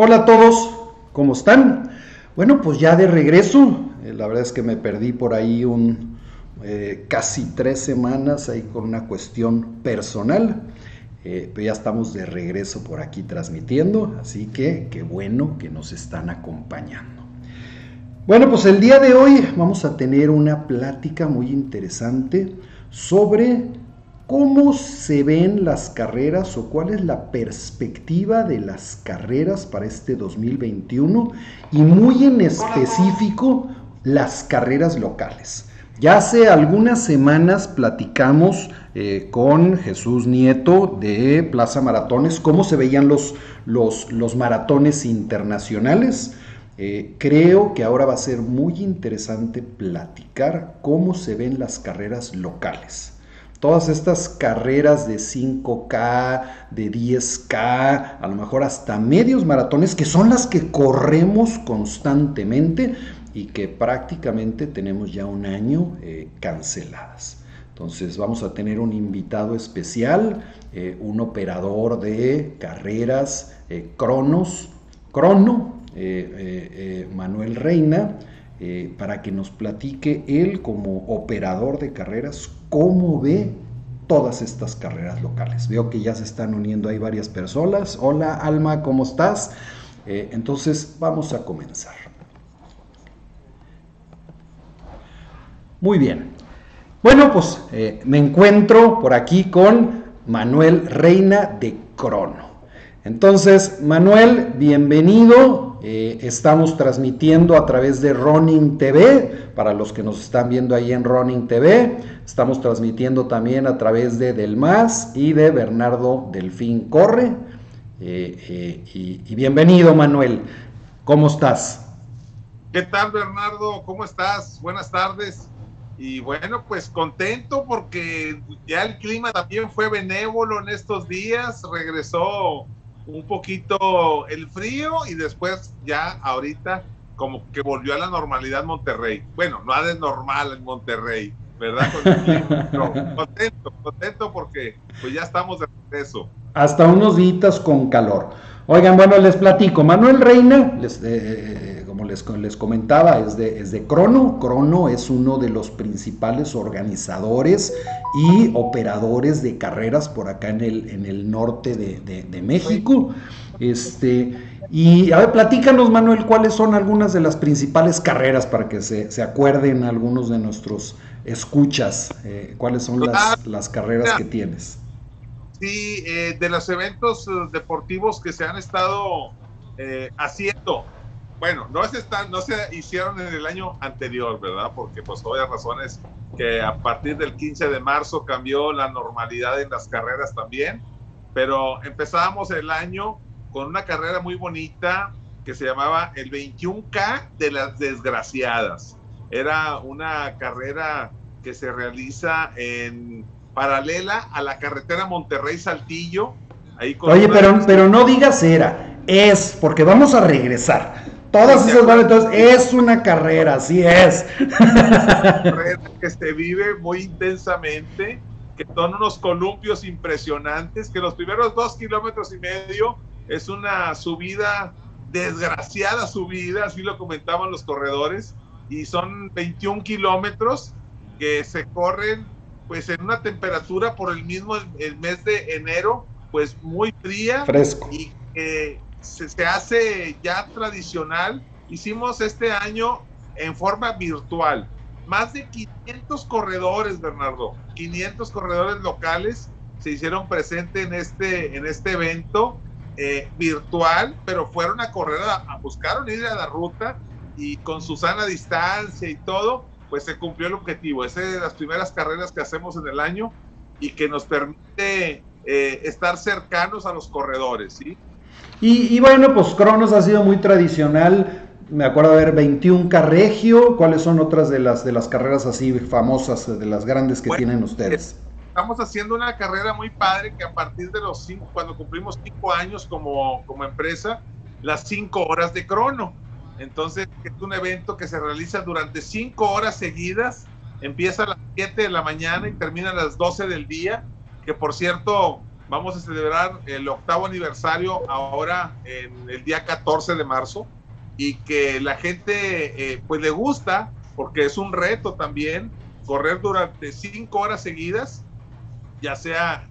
Hola a todos, ¿cómo están? Bueno, pues ya de regreso, eh, la verdad es que me perdí por ahí un eh, casi tres semanas ahí con una cuestión personal, eh, pero ya estamos de regreso por aquí transmitiendo, así que qué bueno que nos están acompañando. Bueno, pues el día de hoy vamos a tener una plática muy interesante sobre ¿Cómo se ven las carreras o cuál es la perspectiva de las carreras para este 2021? Y muy en específico, las carreras locales. Ya hace algunas semanas platicamos eh, con Jesús Nieto de Plaza Maratones cómo se veían los, los, los maratones internacionales. Eh, creo que ahora va a ser muy interesante platicar cómo se ven las carreras locales todas estas carreras de 5K, de 10K, a lo mejor hasta medios maratones, que son las que corremos constantemente y que prácticamente tenemos ya un año eh, canceladas. Entonces vamos a tener un invitado especial, eh, un operador de carreras eh, Cronos, Crono, Manuel Reina, para que nos platique él como operador de carreras cómo ve todas estas carreras locales. Veo que ya se están uniendo ahí varias personas. Hola Alma, ¿cómo estás? Eh, entonces vamos a comenzar. Muy bien. Bueno, pues eh, me encuentro por aquí con Manuel Reina de Crono. Entonces, Manuel, bienvenido. Eh, estamos transmitiendo a través de Running TV, para los que nos están viendo ahí en Running TV. Estamos transmitiendo también a través de Del Más y de Bernardo Delfín Corre. Eh, eh, y, bienvenido, Manuel. ¿Cómo estás? ¿Qué tal, Bernardo? ¿Cómo estás? Buenas tardes. Y bueno, pues contento porque ya el clima también fue benévolo en estos días. Regresó un poquito el frío y después ya ahorita como que volvió a la normalidad Monterrey. Bueno, no ha de normal en Monterrey, ¿verdad? contento, contento porque pues ya estamos de regreso. Hasta unos días con calor. Oigan, bueno, les platico. Manuel Reina, les, eh, eh, como les, les, comentaba, es de, es de Crono. Crono es uno de los principales organizadores y operadores de carreras por acá en el, en el norte de, México. Este, y a ver, platícanos, Manuel, cuáles son algunas de las principales carreras para que se, acuerden algunos de nuestros escuchas, eh, cuáles son las, las carreras que tienes. Sí, eh, de los eventos eh, deportivos que se han estado eh, haciendo. Bueno, no se, están, no se hicieron en el año anterior, ¿verdad? Porque pues obvias razones que a partir del 15 de marzo cambió la normalidad en las carreras también. Pero empezábamos el año con una carrera muy bonita que se llamaba el 21K de las desgraciadas. Era una carrera que se realiza en paralela a la carretera Monterrey-Saltillo. Oye, pero, pero no digas era, es, porque vamos a regresar. Todas esas entonces es una carrera, así es. Una carrera que se vive muy intensamente, que son unos columpios impresionantes, que los primeros dos kilómetros y medio es una subida, desgraciada subida, así lo comentaban los corredores, y son 21 kilómetros que se corren pues en una temperatura por el mismo el mes de enero, pues muy fría. Fresco. Y se, hace ya tradicional. Hicimos este año en forma virtual. Más de 500 corredores, Bernardo. 500 corredores locales se hicieron presentes en este, en este evento eh, virtual, pero fueron a correr, a, a buscaron ir a la ruta y con su sana distancia y todo, pues se cumplió el objetivo. Esa es de las primeras carreras que hacemos en el año y que nos permite eh, estar cercanos a los corredores, ¿sí? Y, bueno, pues Cronos ha sido muy tradicional. Me acuerdo de ver 21 Carregio. ¿Cuáles son otras de las, de las carreras así famosas, de las grandes que tienen ustedes? Estamos haciendo una carrera muy padre que a partir de los cinco, cuando cumplimos cinco años como, como empresa, las cinco horas de crono. Entonces, es un evento que se realiza durante cinco horas seguidas. Empieza a las 7 de la mañana y termina a las 12 del día. Que por cierto, vamos a celebrar el octavo aniversario ahora en el día 14 de marzo y que la gente eh, pues le gusta porque es un reto también correr durante cinco horas seguidas, ya sea,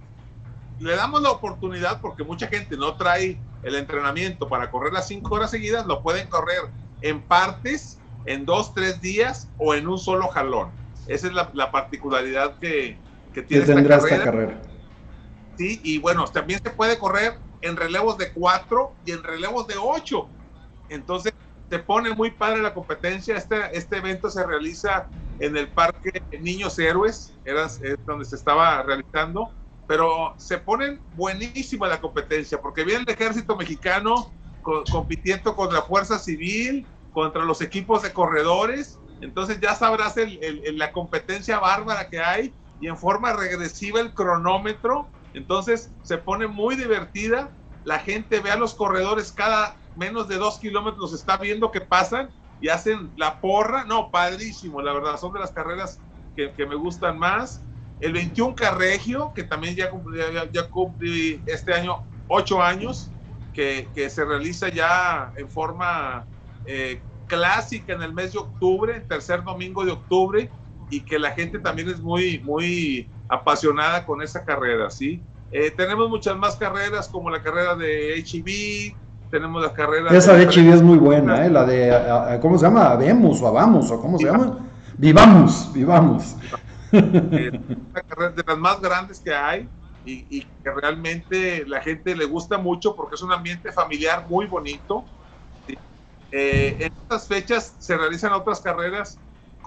le damos la oportunidad porque mucha gente no trae el entrenamiento para correr las cinco horas seguidas, lo pueden correr en partes, en dos, tres días o en un solo jalón. Esa es la, particularidad que, que tiene esta carrera. Y bueno, también se puede correr en relevos de cuatro y en relevos de ocho. Entonces, se pone muy padre la competencia. Este, este evento se realiza en el Parque Niños Héroes, era es donde se estaba realizando, pero se pone buenísima la competencia, porque viene el ejército mexicano compitiendo contra la Fuerza Civil, contra los equipos de corredores, entonces ya sabrás la competencia bárbara que hay y en forma regresiva el cronómetro, entonces se pone muy divertida, la gente ve a los corredores cada menos de dos kilómetros, está viendo que pasan y hacen la porra. No, padrísimo, la verdad, son de las carreras que, me gustan más. El 21 Carregio, que también ya cumplí, este año ocho años, que, que, se realiza ya en forma eh, clásica en el mes de octubre, tercer domingo de octubre, y que la gente también es muy, muy apasionada con esa carrera, ¿sí? Eh, tenemos muchas más carreras como la carrera de HB, tenemos las carreras. Esa de Chivi es muy buena, ¿eh? la de, ¿cómo se llama? Vemos o Vamos, o ¿cómo se llama? Vivamos, vivamos. una carrera de las más grandes que hay y, que realmente la gente le gusta mucho porque es un ambiente familiar muy bonito. Eh, en estas fechas se realizan otras carreras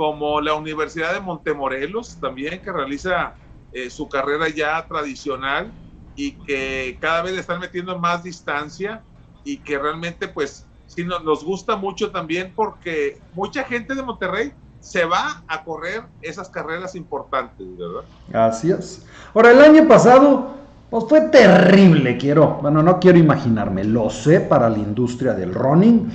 como la Universidad de Montemorelos también, que realiza eh, su carrera ya tradicional y que cada vez le están metiendo más distancia y que realmente pues sí nos, nos gusta mucho también porque mucha gente de Monterrey se va a correr esas carreras importantes, ¿verdad? Así es. Ahora, el año pasado, pues fue terrible, quiero, bueno, no quiero imaginarme, lo sé para la industria del running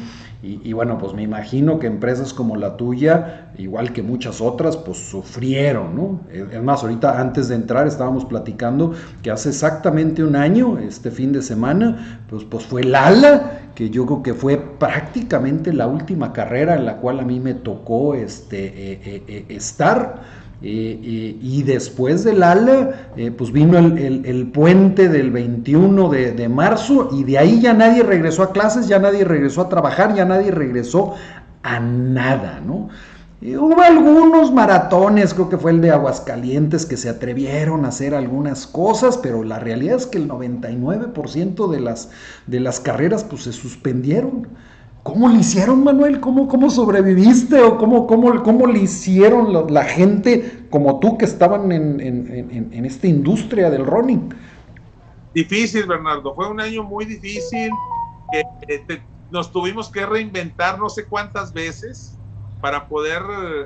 y, bueno, pues me imagino que empresas como la tuya, igual que muchas otras, pues sufrieron, ¿no? Es más, ahorita antes de entrar estábamos platicando que hace exactamente un año, este fin de semana, pues, pues fue Lala, que yo creo que fue prácticamente la última carrera en la cual a mí me tocó este, eh, eh, eh, estar. y después del ALA, pues vino el, puente del 21 de, marzo y de ahí ya nadie regresó a clases, ya nadie regresó a trabajar, ya nadie regresó a nada, ¿no? hubo algunos maratones, creo que fue el de Aguascalientes, que se atrevieron a hacer algunas cosas, pero la realidad es que el 99% de las, de las carreras pues se suspendieron. ¿Cómo le hicieron, Manuel? ¿Cómo, cómo sobreviviste? ¿O cómo, cómo, cómo le hicieron la, gente como tú que estaban en, esta industria del running? Difícil, Bernardo. Fue un año muy difícil. Eh, nos tuvimos que reinventar no sé cuántas veces para poder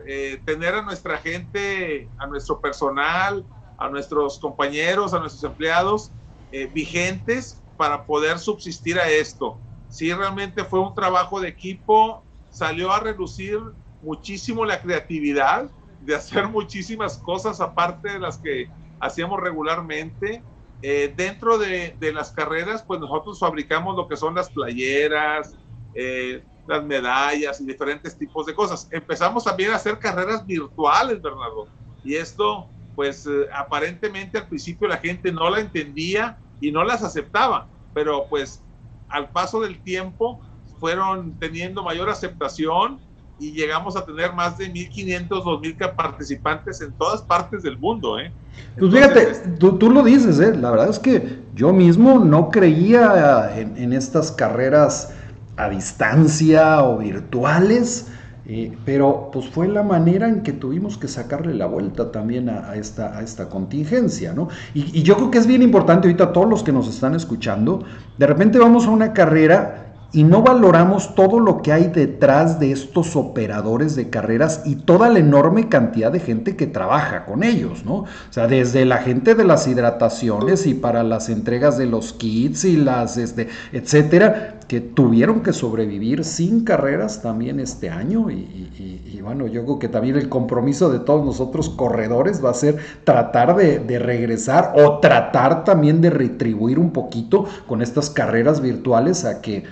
eh, tener a nuestra gente, a nuestro personal, a nuestros compañeros, a nuestros empleados eh, vigentes para poder subsistir a esto sí realmente fue un trabajo de equipo, salió a reducir muchísimo la creatividad de hacer muchísimas cosas aparte de las que hacíamos regularmente. Eh, dentro de, las carreras, pues nosotros fabricamos lo que son las playeras, eh, las medallas y diferentes tipos de cosas. Empezamos también a hacer carreras virtuales, Bernardo. Y esto, pues eh, aparentemente al principio la gente no la entendía y no las aceptaba, pero pues al paso del tiempo fueron teniendo mayor aceptación y llegamos a tener más de 1.500, 2.000 participantes en todas partes del mundo. ¿eh? Pues fíjate, tú, lo dices, ¿eh? la verdad es que yo mismo no creía en, en estas carreras a distancia o virtuales eh, pero pues fue la manera en que tuvimos que sacarle la vuelta también a, esta, a esta contingencia, ¿no? Y, yo creo que es bien importante ahorita todos los que nos están escuchando, de repente vamos a una carrera y no valoramos todo lo que hay detrás de estos operadores de carreras y toda la enorme cantidad de gente que trabaja con ellos, ¿no? O sea, desde la gente de las hidrataciones y para las entregas de los kits y las, este, etcétera, que tuvieron que sobrevivir sin carreras también este año y, bueno, yo creo que también el compromiso de todos nosotros corredores va a ser tratar de, de regresar o tratar también de retribuir un poquito con estas carreras virtuales a que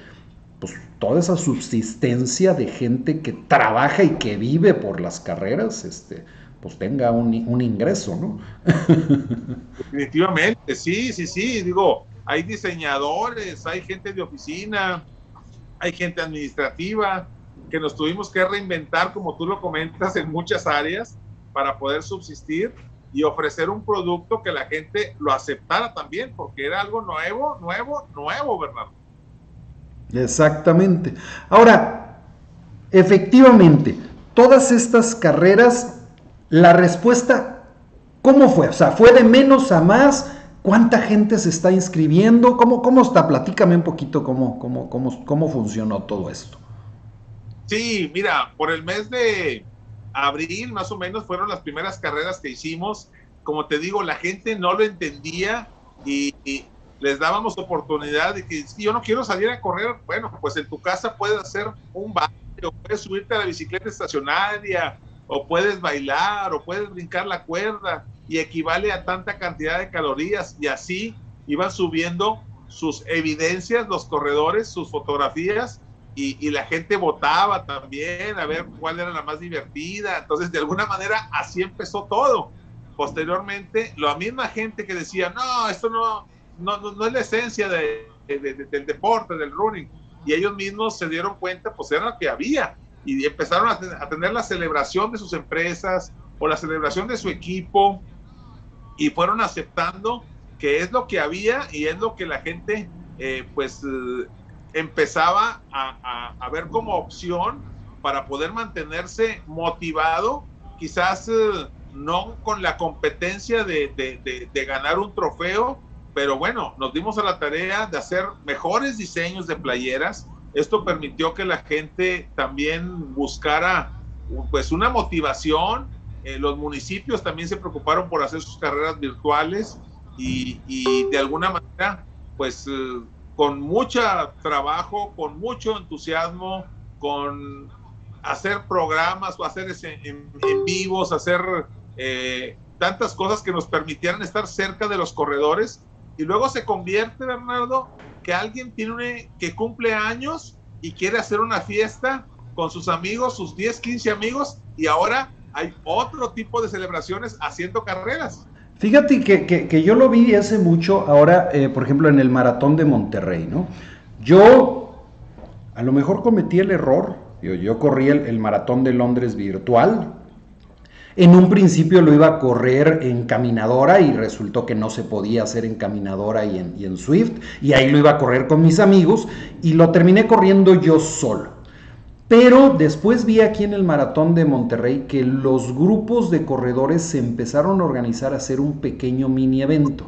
pues toda esa subsistencia de gente que trabaja y que vive por las carreras, este, pues tenga un, ingreso, ¿no? Definitivamente, sí, sí, sí, digo, hay diseñadores, hay gente de oficina, hay gente administrativa, que nos tuvimos que reinventar, como tú lo comentas, en muchas áreas para poder subsistir y ofrecer un producto que la gente lo aceptara también, porque era algo nuevo, nuevo, nuevo, Bernardo. Exactamente. Ahora, efectivamente, todas estas carreras, la respuesta, ¿cómo fue? O sea, ¿fue de menos a más? ¿Cuánta gente se está inscribiendo? ¿Cómo, cómo está? Platícame un poquito cómo, cómo, cómo, cómo funcionó todo esto. Sí, mira, por el mes de abril más o menos fueron las primeras carreras que hicimos. Como te digo, la gente no lo entendía y les dábamos oportunidad de que si yo no quiero salir a correr, bueno, pues en tu casa puedes hacer un baile, o puedes subirte a la bicicleta estacionaria, o puedes bailar, o puedes brincar la cuerda, y equivale a tanta cantidad de calorías, y así iban subiendo sus evidencias, los corredores, sus fotografías, y, y, la gente votaba también a ver cuál era la más divertida. Entonces, de alguna manera, así empezó todo. Posteriormente, la misma gente que decía, no, esto no, no, no, es la esencia de, del deporte, del running. Y ellos mismos se dieron cuenta, pues era lo que había. Y empezaron a, tener la celebración de sus empresas o la celebración de su equipo. Y fueron aceptando que es lo que había y es lo que la gente, eh, pues, eh, empezaba a, a, ver como opción para poder mantenerse motivado, quizás eh, no con la competencia de, de, de, ganar un trofeo, pero bueno, nos dimos a la tarea de hacer mejores diseños de playeras. Esto permitió que la gente también buscara pues una motivación. Eh, los municipios también se preocuparon por hacer sus carreras virtuales y, de alguna manera, pues eh, con mucho trabajo, con mucho entusiasmo, con hacer programas o hacer en, vivos, hacer eh, tantas cosas que nos permitieran estar cerca de los corredores y luego se convierte, Bernardo, que alguien tiene que cumple años y quiere hacer una fiesta con sus amigos, sus 10, 15 amigos, y ahora hay otro tipo de celebraciones haciendo carreras. Fíjate que, yo lo vi hace mucho, ahora, eh, por ejemplo, en el maratón de Monterrey, ¿no? Yo a lo mejor cometí el error, yo, yo corrí el maratón de Londres virtual, en un principio lo iba a correr en caminadora y resultó que no se podía hacer en caminadora y en, Swift. Y ahí lo iba a correr con mis amigos y lo terminé corriendo yo solo. Pero después vi aquí en el maratón de Monterrey que los grupos de corredores se empezaron a organizar a hacer un pequeño mini evento.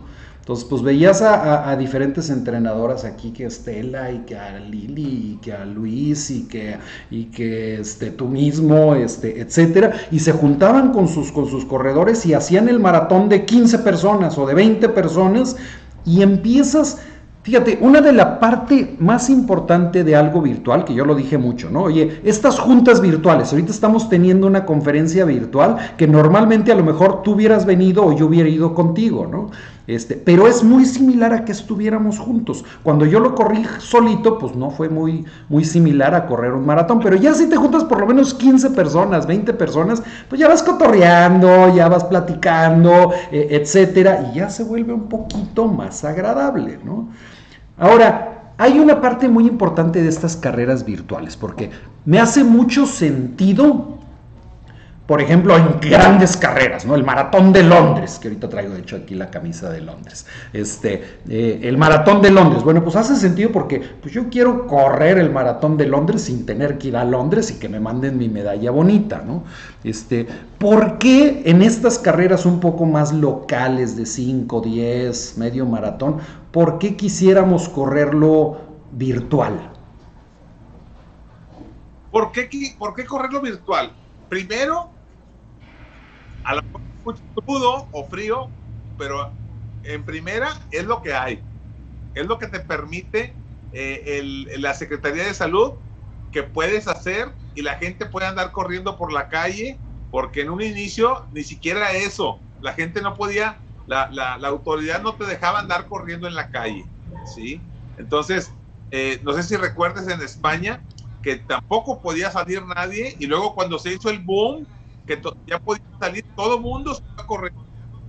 Entonces, pues veías a, diferentes entrenadoras aquí, que Estela y que a Lili y que a Luis y que, y que este, tú mismo, este, etcétera, y se juntaban con sus, con sus corredores y hacían el maratón de 15 personas o de 20 personas y empiezas... Fíjate, una de la parte más importante de algo virtual, que yo lo dije mucho, ¿no? Oye, estas juntas virtuales, ahorita estamos teniendo una conferencia virtual que normalmente a lo mejor tú hubieras venido o yo hubiera ido contigo, ¿no? Este, pero es muy similar a que estuviéramos juntos. Cuando yo lo corrí solito, pues no fue muy, muy similar a correr un maratón, pero ya si te juntas por lo menos 15 personas, 20 personas, pues ya vas cotorreando, ya vas platicando, eh, etcétera, y ya se vuelve un poquito más agradable, ¿no? Ahora, hay una parte muy importante de estas carreras virtuales, porque me hace mucho sentido por ejemplo, en grandes carreras, ¿no? El maratón de Londres, que ahorita traigo de hecho aquí la camisa de Londres. Este, eh, el maratón de Londres, bueno, pues hace sentido porque pues yo quiero correr el maratón de Londres sin tener que ir a Londres y que me manden mi medalla bonita, ¿no? Este, ¿por qué en estas carreras un poco más locales de 5, 10, medio maratón, por qué quisiéramos correrlo virtual? ¿Por qué, ¿Por qué correrlo virtual? Primero, a lo mejor crudo o frío, pero en primera es lo que hay. Es lo que te permite eh, la Secretaría de Salud que puedes hacer y la gente puede andar corriendo por la calle, porque en un inicio ni siquiera eso, la gente no podía, la, la, autoridad no te dejaba andar corriendo en la calle, ¿sí? Entonces, eh, no sé si recuerdes en España que tampoco podía salir nadie y luego cuando se hizo el boom, ya podía salir todo mundo, se a correr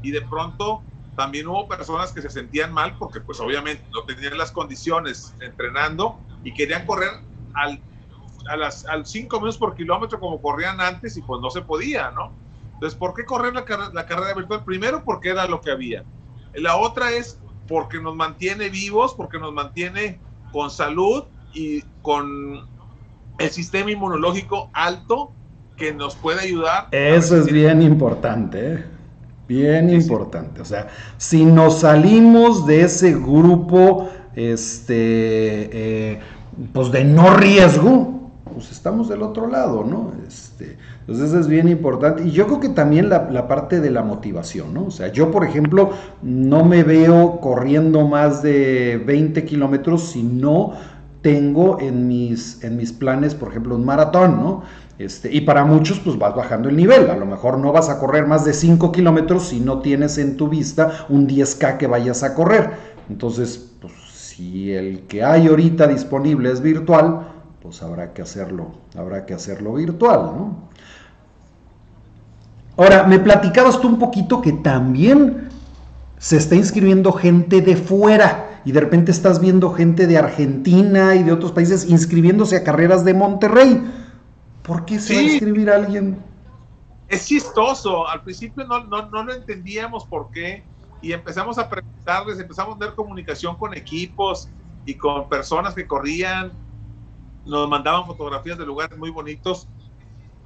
y de pronto también hubo personas que se sentían mal porque pues obviamente no tenían las condiciones entrenando y querían correr al, a las, al 5 minutos por kilómetro como corrían antes y pues no se podía, ¿no? Entonces, ¿por qué correr la carrera virtual? Primero porque era lo que había. La otra es porque nos mantiene vivos, porque nos mantiene con salud y con el sistema inmunológico alto que nos puede ayudar. Eso es bien importante. ¿eh? Bien importante. O sea, si nos salimos de ese grupo, este, eh, pues de no riesgo, pues estamos del otro lado, ¿no? Este, entonces es bien importante. Y yo creo que también la, la, parte de la motivación, ¿no? O sea, yo, por ejemplo, no me veo corriendo más de 20 kilómetros si no tengo en mis, en mis planes, por ejemplo, un maratón, ¿no? Este, y para muchos, pues vas bajando el nivel. A lo mejor no vas a correr más de 5 kilómetros si no tienes en tu vista un 10K que vayas a correr. Entonces, pues si el que hay ahorita disponible es virtual, pues habrá que hacerlo, habrá que hacerlo virtual, ¿no? Ahora, me platicabas tú un poquito que también se está inscribiendo gente de fuera y de repente estás viendo gente de Argentina y de otros países inscribiéndose a carreras de Monterrey. ¿Por qué se va a inscribir alguien? Es chistoso. Al principio no, no, no, lo entendíamos por qué. Y empezamos a preguntarles, empezamos a tener comunicación con equipos y con personas que corrían. Nos mandaban fotografías de lugares muy bonitos,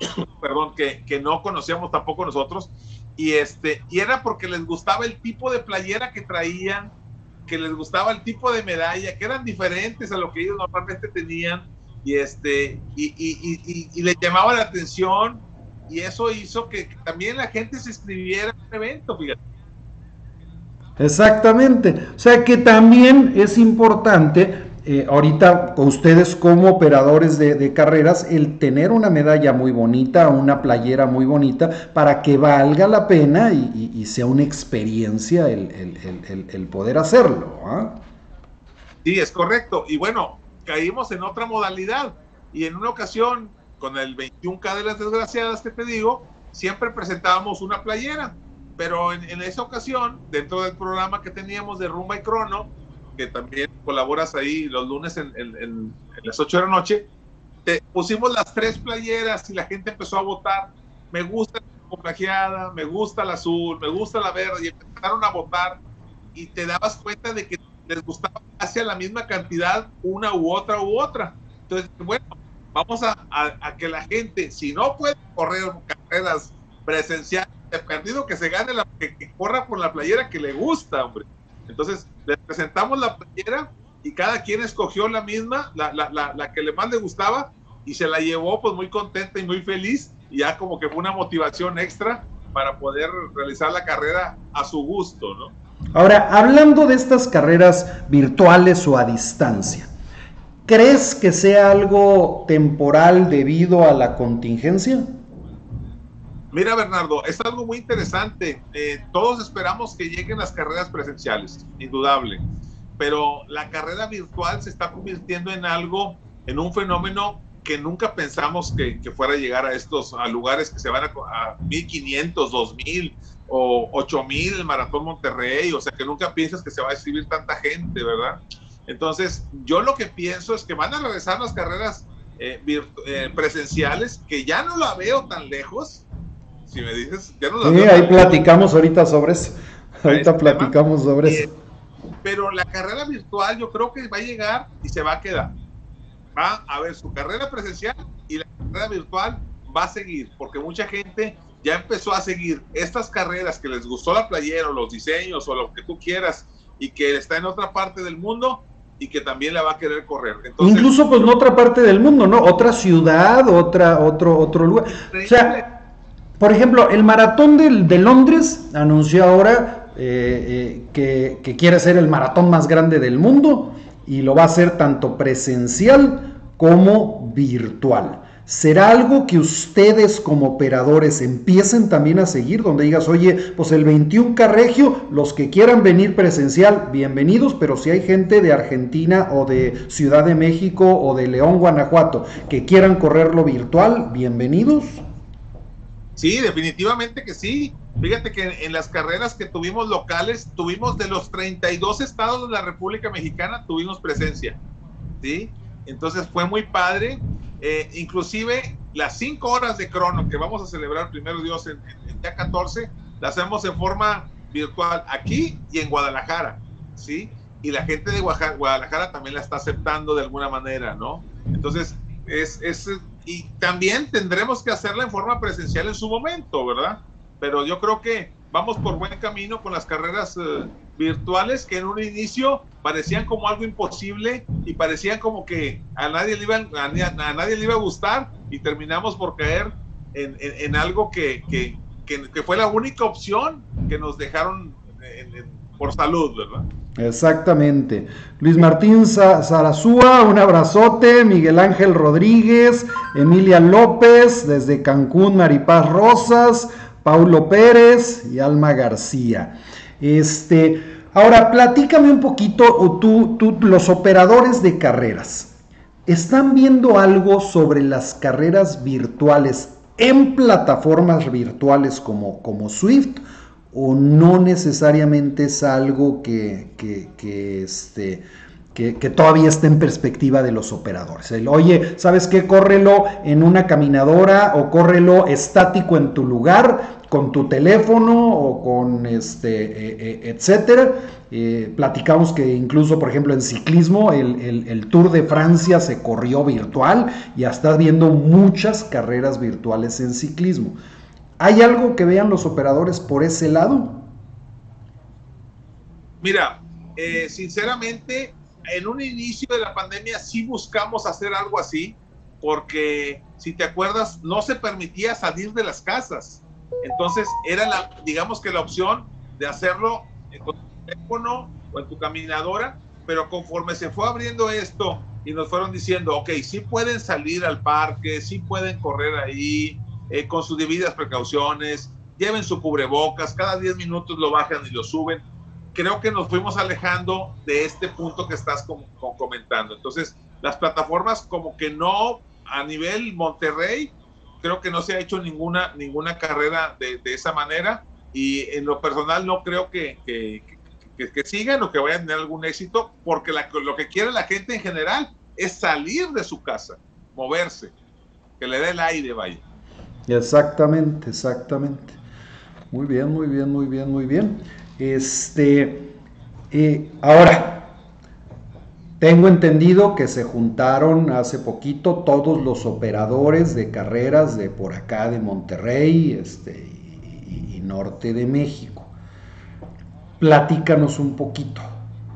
perdón, que, que, no conocíamos tampoco nosotros. Y, este, y era porque les gustaba el tipo de playera que traían, que les gustaba el tipo de medalla, que eran diferentes a lo que ellos normalmente tenían y este y, y, y, le llamaba la atención y eso hizo que, también la gente se inscribiera en evento, fíjate. Exactamente, o sea que también es importante eh, ahorita con ustedes como operadores de, carreras el tener una medalla muy bonita, una playera muy bonita para que valga la pena y, sea una experiencia el, el, el poder hacerlo. ¿ah? Sí, es correcto. Y bueno, caímos en otra modalidad. Y en una ocasión, con el 21K de las desgraciadas que te digo, siempre presentábamos una playera. Pero en, esa ocasión, dentro del programa que teníamos de Rumba y Crono, que también colaboras ahí los lunes en, las 8 de la noche, te pusimos las tres playeras y la gente empezó a votar. Me gusta la plagiada, me gusta la azul, me gusta la verde, y empezaron a votar y te dabas cuenta de que les gustaba casi a la misma cantidad una u otra u otra. Entonces, bueno, vamos a, a, que la gente, si no puede correr carreras presenciales, de perdido que se gane la que, corra por la playera que le gusta, hombre. Entonces, le presentamos la playera y cada quien escogió la misma, la, la, la, la que le más le gustaba y se la llevó pues muy contenta y muy feliz y ya como que fue una motivación extra para poder realizar la carrera a su gusto, ¿no? Ahora, hablando de estas carreras virtuales o a distancia, ¿crees que sea algo temporal debido a la contingencia? Mira, Bernardo, es algo muy interesante. Eh, todos esperamos que lleguen las carreras presenciales, indudable, pero la carrera virtual se está convirtiendo en algo, en un fenómeno que nunca pensamos que, fuera a llegar a estos a lugares que se van a, a 1500, 2000 o 8000 el Maratón Monterrey, o sea que nunca piensas que se va a escribir tanta gente, ¿verdad? Entonces, yo lo que pienso es que van a regresar las carreras eh, eh, presenciales, que ya no la veo tan lejos. Si me dices, ya no la sí, ahí platicamos ahorita sobre eso. Ahorita platicamos sobre eso. Eh, pero la carrera virtual yo creo que va a llegar y se va a quedar. Va a ver su carrera presencial y la carrera virtual va a seguir, porque mucha gente ya empezó a seguir estas carreras que les gustó la playera o los diseños o lo que tú quieras y que está en otra parte del mundo, y que también la va a querer correr. Incluso pues en otra parte del mundo, ¿no? Otra ciudad, otra, otro, otro lugar. O sea, por ejemplo, el maratón de, Londres anunció ahora eh, eh, que, que quiere ser el maratón más grande del mundo y lo va a hacer tanto presencial como virtual. ¿Será algo que ustedes como operadores empiecen también a seguir? Donde digas, oye, pues el 21 Carregio, los que quieran venir presencial, bienvenidos, pero si hay gente de Argentina o de Ciudad de México o de León, Guanajuato, que quieran correrlo virtual, bienvenidos. Sí, definitivamente que sí. Fíjate que en las carreras que tuvimos locales, tuvimos de los 32 estados de la República Mexicana, tuvimos presencia. ¿Sí? Entonces fue muy padre. Eh, inclusive las cinco horas de crono que vamos a celebrar primero Dios en, día 14, las hacemos en forma virtual aquí y en Guadalajara, ¿sí? Y la gente de Guadalajara también la está aceptando de alguna manera, ¿no? Entonces, es, es, y también tendremos que hacerla en forma presencial en su momento, ¿verdad? Pero yo creo que vamos por buen camino con las carreras eh, virtuales que en un inicio parecían como algo imposible y parecían como que a nadie le iba a, nadie le iba a gustar y terminamos por caer en, algo que, fue la única opción que nos dejaron por salud, ¿verdad? Exactamente. Luis Martín Zarazúa, un abrazote. Miguel Ángel Rodríguez, Emilia López, desde Cancún, Maripaz Rosas. Paulo Pérez y Alma García. Este, ahora, platícame un poquito, tú, tú, los operadores de carreras, ¿están viendo algo sobre las carreras virtuales en plataformas virtuales como, como Swift? ¿O no necesariamente es algo que, que, este, que, todavía está en perspectiva de los operadores. oye, ¿sabes qué? Córrelo en una caminadora o córrelo estático en tu lugar con tu teléfono o con este, eh, eh, etcétera. Eh, platicamos que incluso, por ejemplo, en ciclismo, el, Tour de Francia se corrió virtual y ya estás viendo muchas carreras virtuales en ciclismo. ¿Hay algo que vean los operadores por ese lado? Mira, sinceramente, en un inicio de la pandemia sí buscamos hacer algo así, porque si te acuerdas, no se permitía salir de las casas. Entonces era la, digamos que la opción de hacerlo con tu teléfono o en tu caminadora, pero conforme se fue abriendo esto y nos fueron diciendo, ok, sí pueden salir al parque, sí pueden correr ahí, eh, con sus debidas precauciones, lleven su cubrebocas, cada 10 minutos lo bajan y lo suben creo que nos fuimos alejando de este punto que estás comentando. Entonces, las plataformas como que no, a nivel Monterrey, creo que no se ha hecho ninguna, ninguna carrera de, esa manera y en lo personal no creo que, que, que, sigan o que vayan a tener algún éxito porque lo que quiere la gente en general es salir de su casa, moverse, que le dé el aire, vaya. Exactamente, exactamente. Muy bien, muy bien, muy bien, muy bien. Este, eh, ahora, tengo entendido que se juntaron hace poquito todos los operadores de carreras de por acá de Monterrey este, y, norte de México. Platícanos un poquito.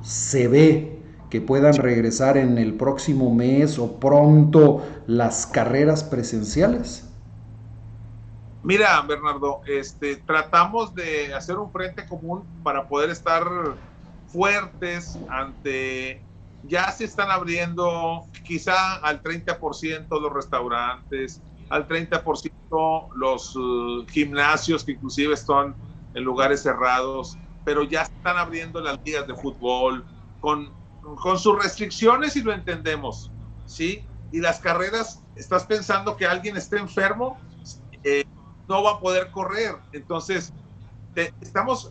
¿Se ve que puedan regresar en el próximo mes o pronto las carreras presenciales? Mira, Bernardo, este, tratamos de hacer un frente común para poder estar fuertes ante, ya se están abriendo quizá al 30% los restaurantes, al 30% los uh, gimnasios que inclusive están en lugares cerrados, pero ya están abriendo las ligas de fútbol con, con sus restricciones y lo entendemos, ¿sí? Y las carreras, ¿estás pensando que alguien esté enfermo? Eh, no va a poder correr. Entonces, estamos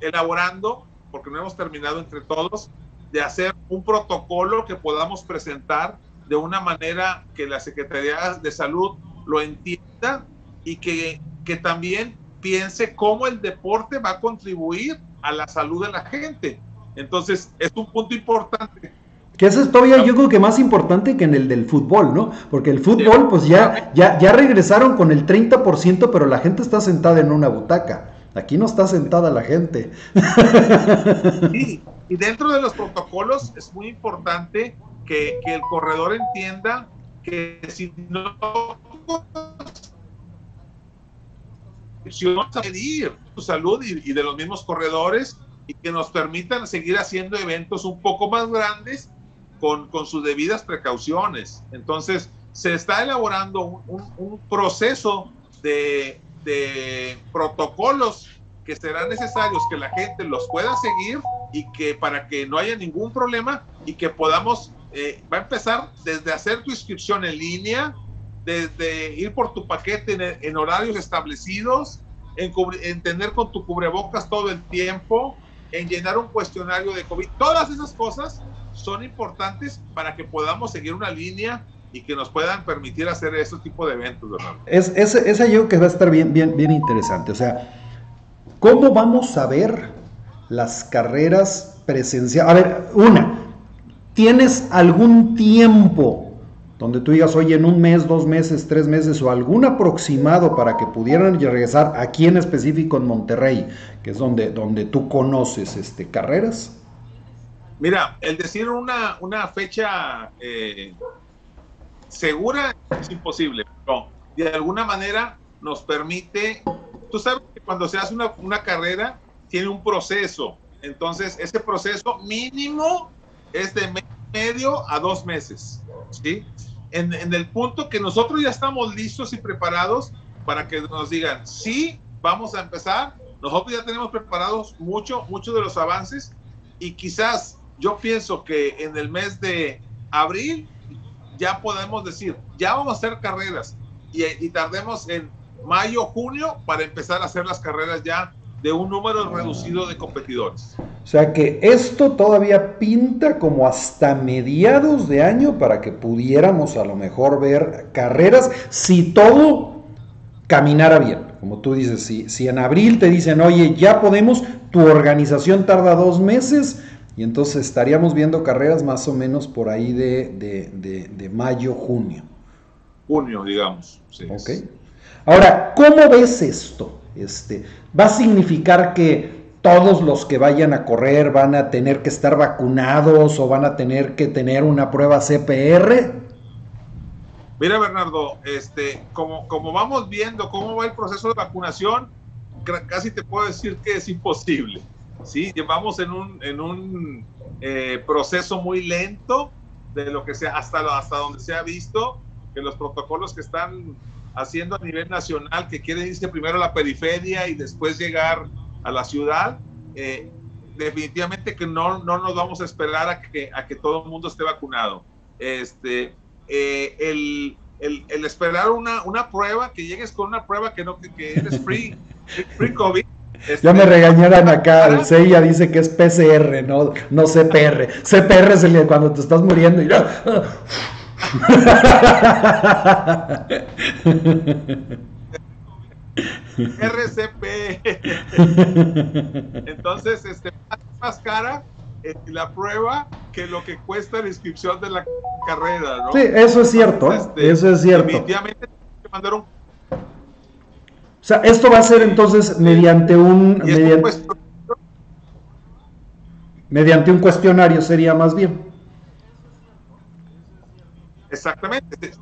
elaborando, porque no hemos terminado entre todos, de hacer un protocolo que podamos presentar de una manera que la Secretaría de Salud lo entienda y que, que también piense cómo el deporte va a contribuir a la salud de la gente. Entonces, es un punto importante que eso es todavía yo creo que más importante que en el del fútbol, ¿no? Porque el fútbol, pues ya, ya, ya regresaron con el 30%, pero la gente está sentada en una butaca. Aquí no está sentada la gente. Sí, Y dentro de los protocolos es muy importante que, el corredor entienda que si no a medir su salud y, de los mismos corredores y que nos permitan seguir haciendo eventos un poco más grandes con, con sus debidas precauciones. Entonces, se está elaborando un, un, un proceso de, de, protocolos que serán necesarios que la gente los pueda seguir y que para que no haya ningún problema y que podamos, eh, va a empezar desde hacer tu inscripción en línea, desde ir por tu paquete en, en horarios establecidos, en, en, tener con tu cubrebocas todo el tiempo, en llenar un cuestionario de COVID. Todas esas cosas son importantes para que podamos seguir una línea y que nos puedan permitir hacer este tipo de eventos, ¿verdad? Es, es, esa yo que va a estar bien, bien, bien interesante. O sea, ¿cómo vamos a ver las carreras presenciales? A ver, una, ¿tienes algún tiempo donde tú digas, oye, en un mes, dos meses, tres meses o algún aproximado para que pudieran regresar aquí en específico en Monterrey, que es donde, donde tú conoces este, carreras? Mira, el decir una, una fecha eh, segura es imposible, pero de alguna manera nos permite, tú sabes cuando se hace una, una carrera tiene un proceso, entonces ese proceso mínimo es de medio a dos meses, ¿sí? En, en, el punto que nosotros ya estamos listos y preparados para que nos digan, sí, vamos a empezar, nosotros ya tenemos preparados mucho, muchos de los avances y quizás yo pienso que en el mes de abril ya podemos decir, ya vamos a hacer carreras y, y, tardemos en mayo, junio para empezar a hacer las carreras ya de un número reducido de competidores. O sea que esto todavía pinta como hasta mediados de año para que pudiéramos a lo mejor ver carreras si todo caminara bien. Como tú dices, si, si en abril te dicen, oye, ya podemos, tu organización tarda dos meses, y entonces estaríamos viendo carreras más o menos por ahí de, de, de, de mayo, junio. Junio, digamos. Sí. Ok. Ahora, ¿cómo ves esto? Este, ¿Va a significar que todos los que vayan a correr van a tener que estar vacunados o van a tener que tener una prueba CPR? Mira, Bernardo, este, como, como vamos viendo cómo va el proceso de vacunación, casi te puedo decir que es imposible. ¿sí? Llevamos en un, en un eh, proceso muy lento de lo que sea, hasta, hasta donde se ha visto que los protocolos que están haciendo a nivel nacional, que quieren irse primero a la periferia y después llegar a la ciudad, eh, definitivamente que no, no nos vamos a esperar a que, a que todo el mundo esté vacunado. Este, eh, el, el, el, esperar una, una prueba, que llegues con una prueba que no que, que eres free, free COVID, este, ya me regañaron acá, el CIA dice que es PCR, no, no CPR. CPR es el cuando te estás muriendo y ya. RCP. Entonces, este, más cara eh, la prueba que lo que cuesta la inscripción de la carrera, ¿no? Sí, eso es cierto, este, eso es cierto. Definitivamente o sea, esto va a ser entonces mediante un mediante, mediante un cuestionario sería más bien. Exactamente.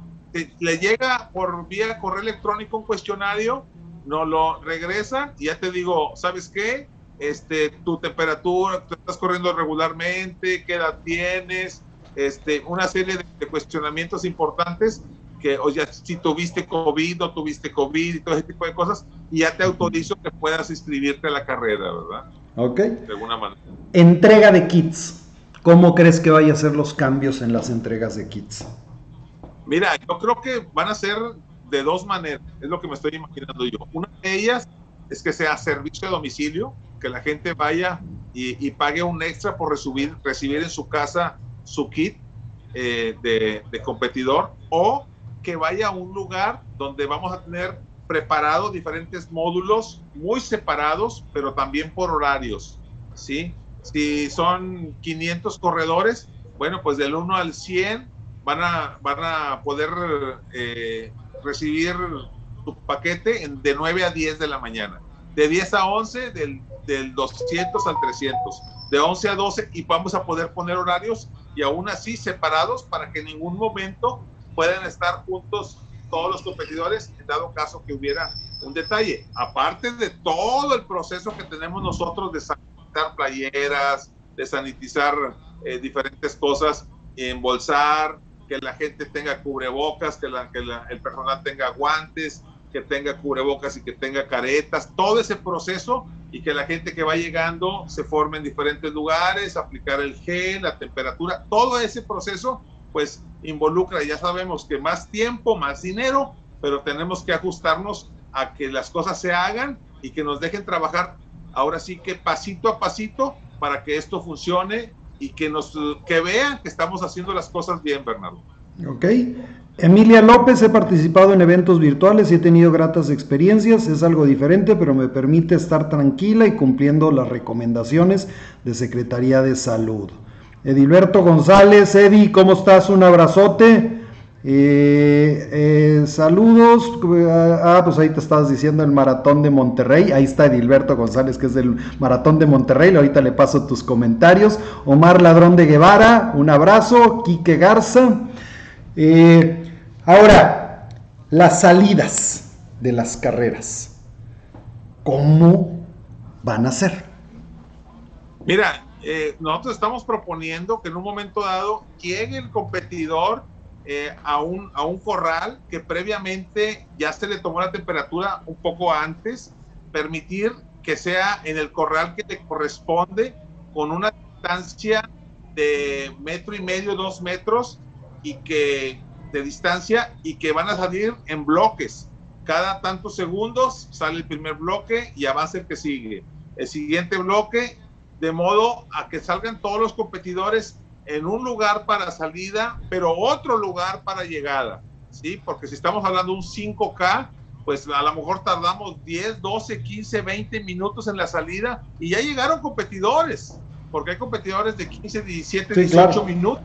Le llega por vía correo electrónico un cuestionario, nos lo regresa y ya te digo, ¿sabes qué? Este, tu temperatura, tú estás corriendo regularmente, qué edad tienes, este, una serie de, de cuestionamientos importantes que, o ya si tuviste COVID, no tuviste COVID y todo ese tipo de cosas, y ya te autorizo que puedas inscribirte a la carrera, ¿verdad? Ok. De alguna manera. Entrega de kits. ¿Cómo crees que vaya a ser los cambios en las entregas de kits? Mira, yo creo que van a ser de dos maneras, es lo que me estoy imaginando yo. Una de ellas es que sea servicio de domicilio, que la gente vaya y, pague un extra por recibir, en su casa su kit eh, de, de, competidor, o que vaya a un lugar donde vamos a tener preparados diferentes módulos muy separados, pero también por horarios, ¿sí? Si son 500 corredores, bueno, pues del 1 al 100 van a, van a poder eh, recibir su paquete de 9 a 10 de la mañana. de 10 a 11, del, del 200 al 300, de 11 a 12 y vamos a poder poner horarios y aún así separados para que en ningún momento puedan estar juntos todos los competidores en dado caso que hubiera un detalle. Aparte de todo el proceso que tenemos nosotros de sanitizar playeras, de sanitizar eh, diferentes cosas, embolsar, que la gente tenga cubrebocas, que, el personal tenga guantes, que tenga cubrebocas y que tenga caretas, todo ese proceso y que la gente que va llegando se forme en diferentes lugares, aplicar el gel, la temperatura, todo ese proceso pues involucra, ya sabemos que más tiempo, más dinero, pero tenemos que ajustarnos a que las cosas se hagan y que nos dejen trabajar ahora sí que pasito a pasito para que esto funcione y que nos que vean que estamos haciendo las cosas bien, Bernardo. Ok. Emilia López, he participado en eventos virtuales y he tenido gratas experiencias. Es algo diferente, pero me permite estar tranquila y cumpliendo las recomendaciones de Secretaría de Salud. Edilberto González, Edi, ¿cómo estás? Un abrazote. Eh, eh, saludos. Ah, pues ahí te estabas diciendo el maratón de Monterrey. Ahí está Edilberto González, que es del maratón de Monterrey. Ahorita le paso tus comentarios. Omar Ladrón de Guevara, un abrazo. Quique Garza. Eh, Ahora, las salidas de las carreras, ¿cómo van a ser? Mira, eh, nosotros estamos proponiendo que en un momento dado llegue el competidor eh, a, un, a un corral que previamente ya se le tomó la temperatura un poco antes, permitir que sea en el corral que le corresponde con una distancia de metro y medio, dos metros y que de distancia y que van a salir en bloques. Cada tantos segundos sale el primer bloque y avanza el que sigue. El siguiente bloque, de modo a que salgan todos los competidores en un lugar para salida, pero otro lugar para llegada. ¿sí? Porque si estamos hablando de un 5K, pues a lo mejor tardamos 10, 12, 15, 20 minutos en la salida y ya llegaron competidores, porque hay competidores de 15, 17, 18 minutos.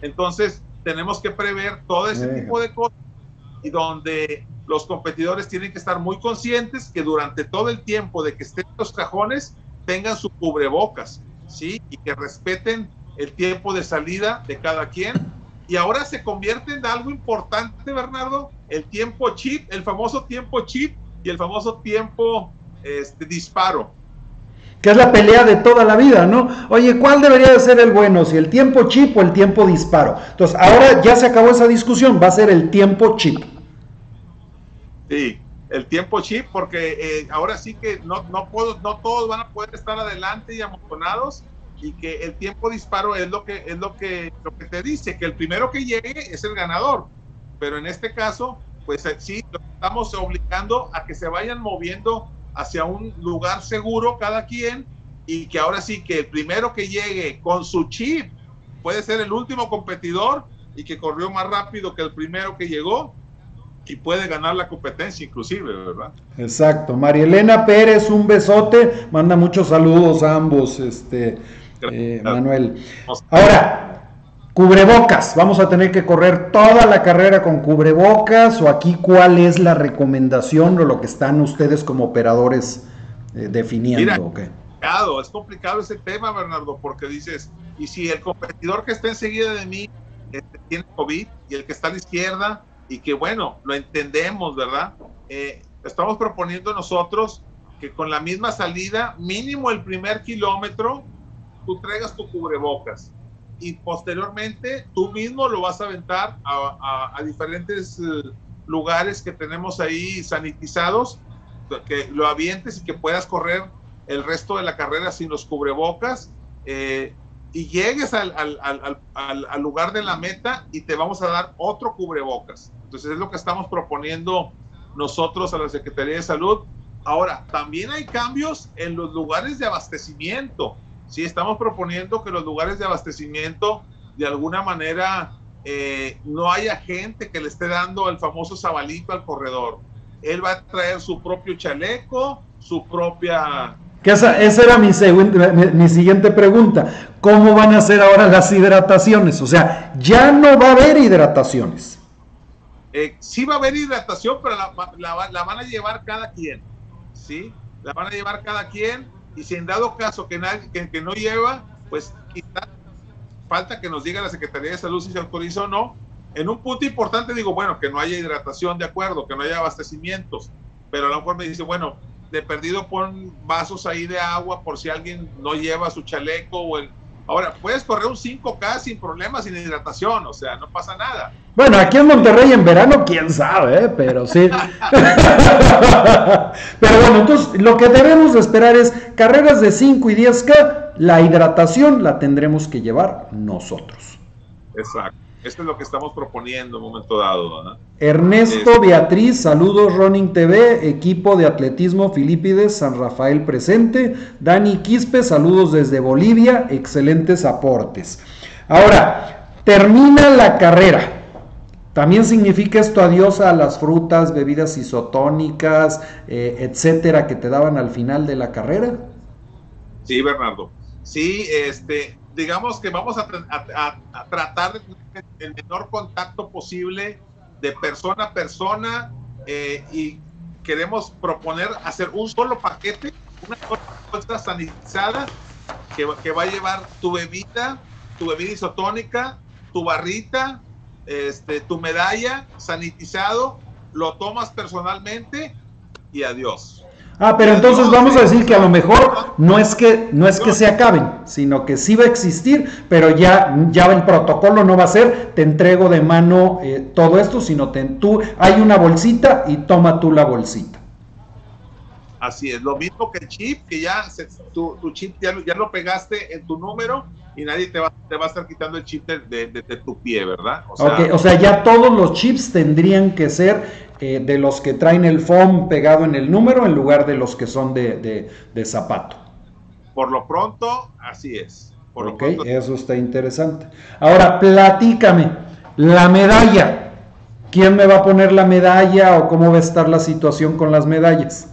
Entonces, tenemos que prever todo ese tipo de cosas y donde los competidores tienen que estar muy conscientes que durante todo el tiempo de que estén los cajones tengan su cubrebocas, ¿sí? Y que respeten el tiempo de salida de cada quien. Y ahora se convierte en algo importante, Bernardo, el tiempo chip, el famoso tiempo chip y el famoso tiempo este, disparo que es la pelea de toda la vida, ¿no? Oye, ¿cuál debería de ser el bueno? Si el tiempo chip o el tiempo disparo. Entonces, ahora ya se acabó esa discusión, va a ser el tiempo chip. Sí, el tiempo chip, porque eh, ahora sí que no, no, puedo, no todos van a poder estar adelante y amontonados y que el tiempo disparo es lo que es lo que lo que te dice que el primero que llegue es el ganador pero en este caso pues eh, sí estamos obligando a que se vayan moviendo hacia un lugar seguro cada quien y que ahora sí que el primero que llegue con su chip puede ser el último competidor y que corrió más rápido que el primero que llegó y puede ganar la competencia inclusive, ¿verdad? Exacto. María Elena Pérez, un besote, manda muchos saludos a ambos, este, eh, Manuel. Ahora, Cubrebocas, vamos a tener que correr toda la carrera con cubrebocas o aquí cuál es la recomendación o lo que están ustedes como operadores eh, definiendo. Mira, es complicado ese tema, Bernardo, porque dices, y si el competidor que está enseguida de mí este, tiene COVID y el que está a la izquierda, y que bueno, lo entendemos, ¿verdad? Eh, estamos proponiendo nosotros que con la misma salida, mínimo el primer kilómetro, tú traigas tu cubrebocas y posteriormente tú mismo lo vas a aventar a, diferentes eh, lugares que tenemos ahí sanitizados, que lo avientes y que puedas correr el resto de la carrera sin los cubrebocas eh, y llegues al, al, lugar de la meta y te vamos a dar otro cubrebocas. Entonces es lo que estamos proponiendo nosotros a la Secretaría de Salud. Ahora, también hay cambios en los lugares de abastecimiento sí estamos proponiendo que los lugares de abastecimiento de alguna manera eh, no haya gente que le esté dando el famoso sabalito al corredor. Él va a traer su propio chaleco, su propia... Que esa, era mi, mi, siguiente pregunta. ¿Cómo van a ser ahora las hidrataciones? O sea, ya no va a haber hidrataciones. Eh, sí va a haber hidratación, pero la, la, van a llevar cada quien. ¿sí? la van a llevar cada quien y si en dado caso que, nadie, que, no lleva, pues falta que nos diga la Secretaría de Salud si se autoriza o no. En un punto importante digo, bueno, que no haya hidratación, de acuerdo, que no haya abastecimientos, pero a lo mejor me dice, bueno, de perdido pon vasos ahí de agua por si alguien no lleva su chaleco o el, Ahora, puedes correr un 5K sin problemas, sin hidratación, o sea, no pasa nada. Bueno, aquí en Monterrey en verano, quién sabe, ¿eh? pero sí. pero bueno, entonces lo que debemos esperar es carreras de 5 y 10K, la hidratación la tendremos que llevar nosotros. Exacto. Esto es lo que estamos proponiendo en un momento dado. Ernesto Beatriz, saludos Running TV, equipo de atletismo Filipides, San Rafael presente. Dani Quispe, saludos desde Bolivia, excelentes aportes. Ahora, termina la carrera. También significa esto adiós a las frutas, bebidas isotónicas, eh, etcétera, que te daban al final de la carrera. Sí, Bernardo. Sí, este, digamos que vamos a, tratar de tener el menor contacto posible de persona a persona eh, y queremos proponer hacer un solo paquete, una cosa sanitizada que, que, va a llevar tu bebida, tu bebida isotónica, tu barrita, este, tu medalla, sanitizado, lo tomas personalmente y adiós. Ah, pero entonces vamos a decir que a lo mejor no es que no es que se acaben, sino que sí va a existir, pero ya, ya el protocolo no va a ser te entrego de mano eh, todo esto, sino te, tú hay una bolsita y toma tú la bolsita. Así es, lo mismo que el chip, que ya tu, chip ya, ya, lo pegaste en tu número y nadie te va, te va a estar quitando el chip de, de, tu pie, ¿verdad? O sea, o sea, ya todos los chips tendrían que ser eh, de los que traen el foam pegado en el número en lugar de los que son de, zapato. Por lo pronto, así es. Por ok, eso está interesante. Ahora, platícame, la medalla. ¿Quién me va a poner la medalla o cómo va a estar la situación con las medallas?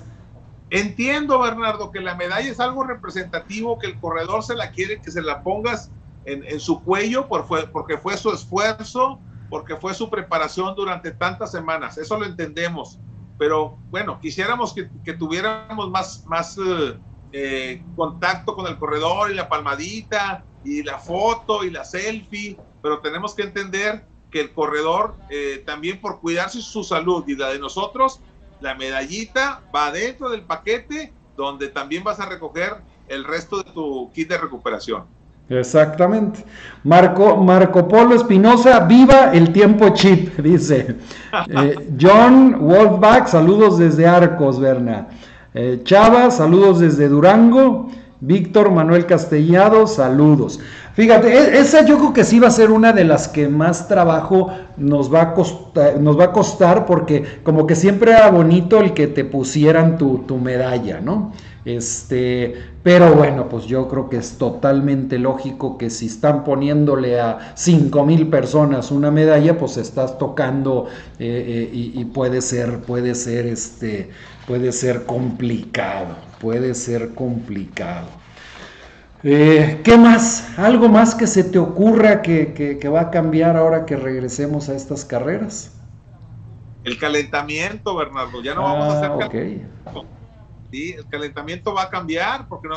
Entiendo, Bernardo, que la medalla es algo representativo, que el corredor se la quiere que se la pongas en, su cuello porque fue su esfuerzo, porque fue su preparación durante tantas semanas, eso lo entendemos, pero bueno, quisiéramos que, tuviéramos más, más eh, eh, contacto con el corredor y la palmadita y la foto y la selfie, pero tenemos que entender que el corredor eh, también por cuidarse su salud y la de nosotros, la medallita va dentro del paquete donde también vas a recoger el resto de tu kit de recuperación. Exactamente. Marco, Marco Polo Espinosa, viva el tiempo chip, dice. Eh, John Wolfbach, saludos desde Arcos, Berna. Eh, Chava, saludos desde Durango. Víctor Manuel Castellado, saludos. Fíjate, e, esa yo creo que sí va a ser una de las que más trabajo nos va a costar, nos va a costar porque como que siempre era bonito el que te pusieran tu, medalla, ¿no? Este, pero bueno, pues yo creo que es totalmente lógico que si están poniéndole a 5 mil personas una medalla, pues estás tocando eh, eh, y, puede ser, puede ser, este, puede ser complicado, puede ser complicado. Eh, ¿Qué más? ¿Algo más que se te ocurra que, va a cambiar ahora que regresemos a estas carreras? El calentamiento, Bernardo, ya no vamos a hacer ah, okay. ¿sí? El calentamiento va a cambiar porque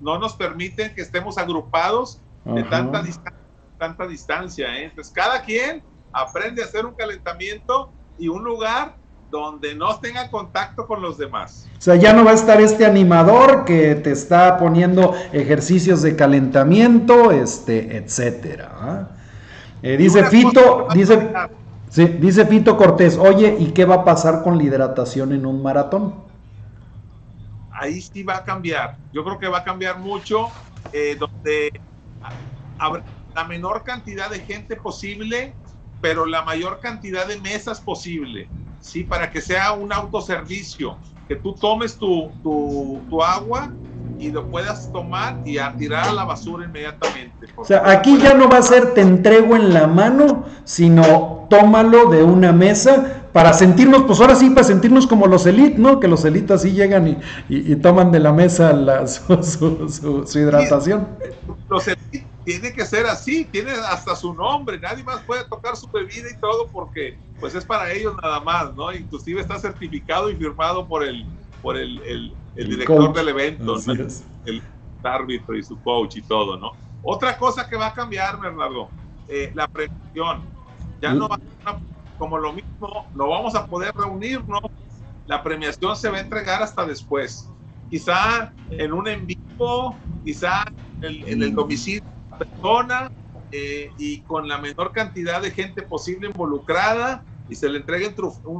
no, nos permiten que estemos agrupados de tanta, tanta distancia. ¿eh? Entonces, cada quien aprende a hacer un calentamiento y un lugar donde no tenga contacto con los demás. O sea, ya no va a estar este animador que te está poniendo ejercicios de calentamiento, este, etcétera. ¿ah? Eh, dice Fito, dice, sí, dice Fito Cortés, oye, ¿y qué va a pasar con la hidratación en un maratón? ahí sí va a cambiar. Yo creo que va a cambiar mucho, eh, donde habrá la menor cantidad de gente posible, pero la mayor cantidad de mesas posible, ¿sí? Para que sea un autoservicio, que tú tomes tu, tu, tu agua y lo puedas tomar y a tirar a la basura inmediatamente. O sea, aquí ya no va a ser te entrego en la mano, sino tómalo de una mesa para sentirnos, pues ahora sí, para sentirnos como los elites, ¿no? Que los elites así llegan y, toman de la mesa la, su, hidratación. Los elites tiene que ser así, tiene hasta su nombre, nadie más puede tocar su bebida y todo porque pues es para ellos nada más, ¿no? Inclusive está certificado y firmado por el, por el, el, director del evento, el árbitro y su coach y todo, ¿no? Otra cosa que va a cambiar, Bernardo, eh, la premiación. Ya no va a, como lo mismo, no vamos a poder reunirnos. La premiación se va a entregar hasta después. Quizá en un en vivo, quizá en, el domicilio de la persona eh, y con la menor cantidad de gente posible involucrada y se le entreguen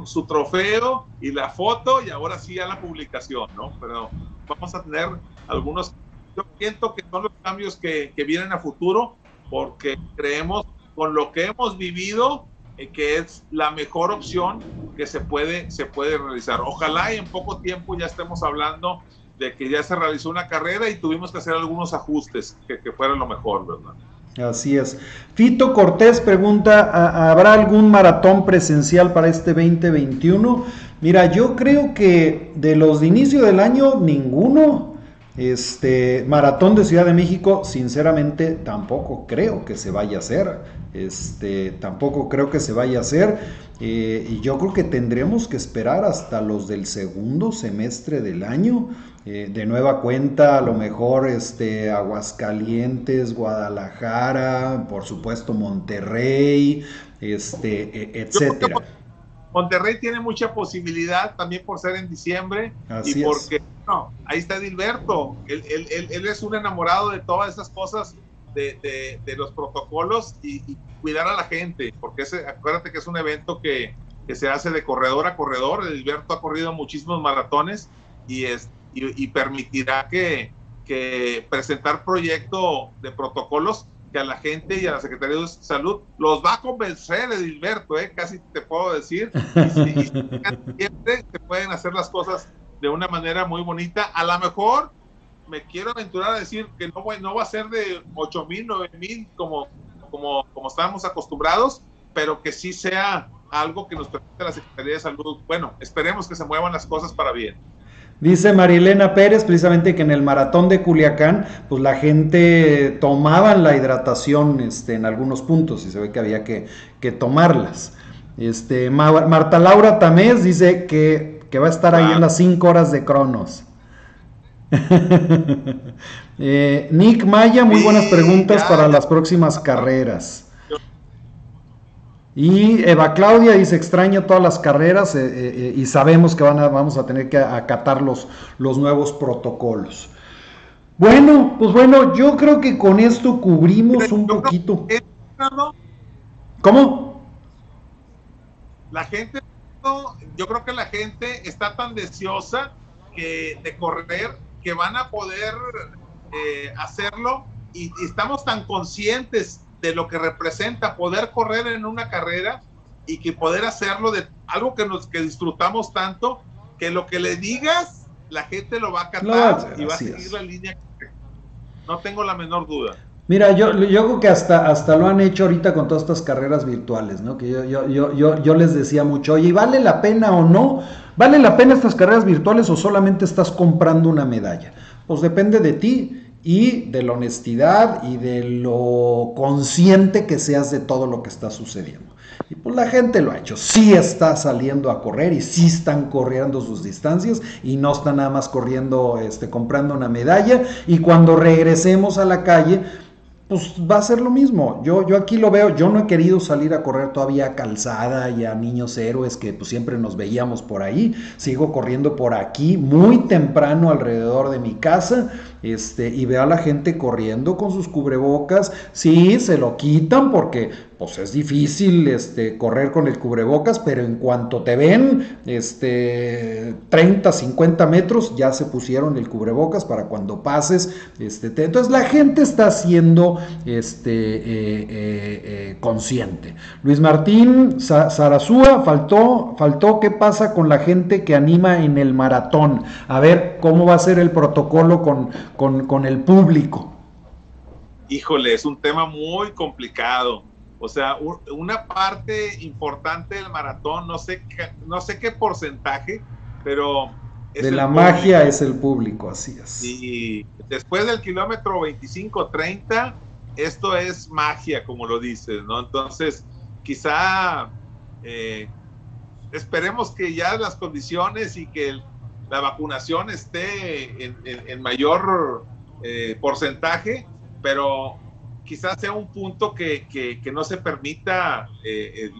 su trofeo y la foto y ahora sí a la publicación, ¿no? Pero vamos a tener algunos, yo siento que son los cambios que, que vienen a futuro porque creemos con lo que hemos vivido eh, que es la mejor opción que se puede, se puede realizar. Ojalá y en poco tiempo ya estemos hablando de que ya se realizó una carrera y tuvimos que hacer algunos ajustes, que, que fuera lo mejor, ¿verdad? Así es. Fito Cortés pregunta, ¿habrá algún maratón presencial para este 2021? Mira, yo creo que de los de inicio del año, ninguno. Este maratón de Ciudad de México, sinceramente, tampoco creo que se vaya a hacer. Este, tampoco creo que se vaya a hacer. Eh, y yo creo que tendremos que esperar hasta los del segundo semestre del año eh, de nueva cuenta, a lo mejor este, Aguascalientes, Guadalajara, por supuesto Monterrey, este, e, etcétera. Monterrey tiene mucha posibilidad también por ser en diciembre y porque, no, ahí está Edilberto, él, él, es un enamorado de todas esas cosas, de, de, los protocolos y, cuidar a la gente, porque ese, acuérdate que es un evento que, que se hace de corredor a corredor, Edilberto ha corrido muchísimos maratones y, es, y, permitirá que, que, presentar proyecto de protocolos que a la gente y a la Secretaría de Salud los va a convencer, Edilberto, ¿eh? casi te puedo decir, y, siempre se pueden hacer las cosas de una manera muy bonita. A lo mejor me quiero aventurar a decir que no, no va a ser de 8 mil, 9 mil como, como, como estábamos acostumbrados, pero que sí sea algo que nos permita la Secretaría de Salud. Bueno, esperemos que se muevan las cosas para bien. Dice Marilena Pérez, precisamente que en el maratón de Culiacán, pues la gente tomaban la hidratación este, en algunos puntos y se ve que había que, tomarlas. Este, Marta Laura Tamés dice que, va a estar ahí en las 5 horas de Cronos. Eh, Nick Maya, muy buenas preguntas para las próximas carreras. Y Eva Claudia dice, extraño todas las carreras eh, eh, eh, y sabemos que van a, vamos a tener que acatar los, los nuevos protocolos. Bueno, pues bueno, yo creo que con esto cubrimos un poquito. ¿Cómo? La gente, yo creo que la gente está tan deseosa que, de correr que van a poder hacerlo y estamos tan conscientes de lo que representa poder correr en una carrera y que poder hacerlo de algo que nos que disfrutamos tanto que lo que le digas la gente lo va a catar y va a seguir la línea no tengo la menor duda Mira, yo, yo creo que hasta, hasta lo han hecho ahorita con todas estas carreras virtuales, ¿no? Que yo, yo, yo, yo, les decía mucho, oye, ¿vale la pena o no? ¿Vale la pena estas carreras virtuales o solamente estás comprando una medalla? Pues depende de ti y de la honestidad y de lo consciente que seas de todo lo que está sucediendo. Y pues la gente lo ha hecho, sí está saliendo a correr y sí están corriendo sus distancias y no están nada más corriendo, este, comprando una medalla y cuando regresemos a la calle, pues va a ser lo mismo. Yo, yo aquí lo veo, yo no he querido salir a correr todavía a calzada y a niños héroes que pues siempre nos veíamos por ahí. Sigo corriendo por aquí muy temprano alrededor de mi casa este, y veo a la gente corriendo con sus cubrebocas. Sí, se lo quitan porque pues es difícil este, correr con el cubrebocas, pero en cuanto te ven este, 30, 50 metros, ya se pusieron el cubrebocas para cuando pases. Este, entonces la gente está siendo este, eh, eh, eh, consciente. Luis Martín Sarazúa, faltó, faltó qué pasa con la gente que anima en el maratón. A ver cómo va a ser el protocolo con, con, con el público. Híjole, es un tema muy complicado o sea, una parte importante del maratón, no sé, qué, no sé qué porcentaje, pero... de la magia es el público, así es. Y después del kilómetro 25-30, esto es magia, como lo dices, ¿no? Entonces, quizá eh, esperemos que ya las condiciones y que la vacunación esté en, mayor eh, porcentaje, pero quizás sea un punto que, que, no se permita, eh,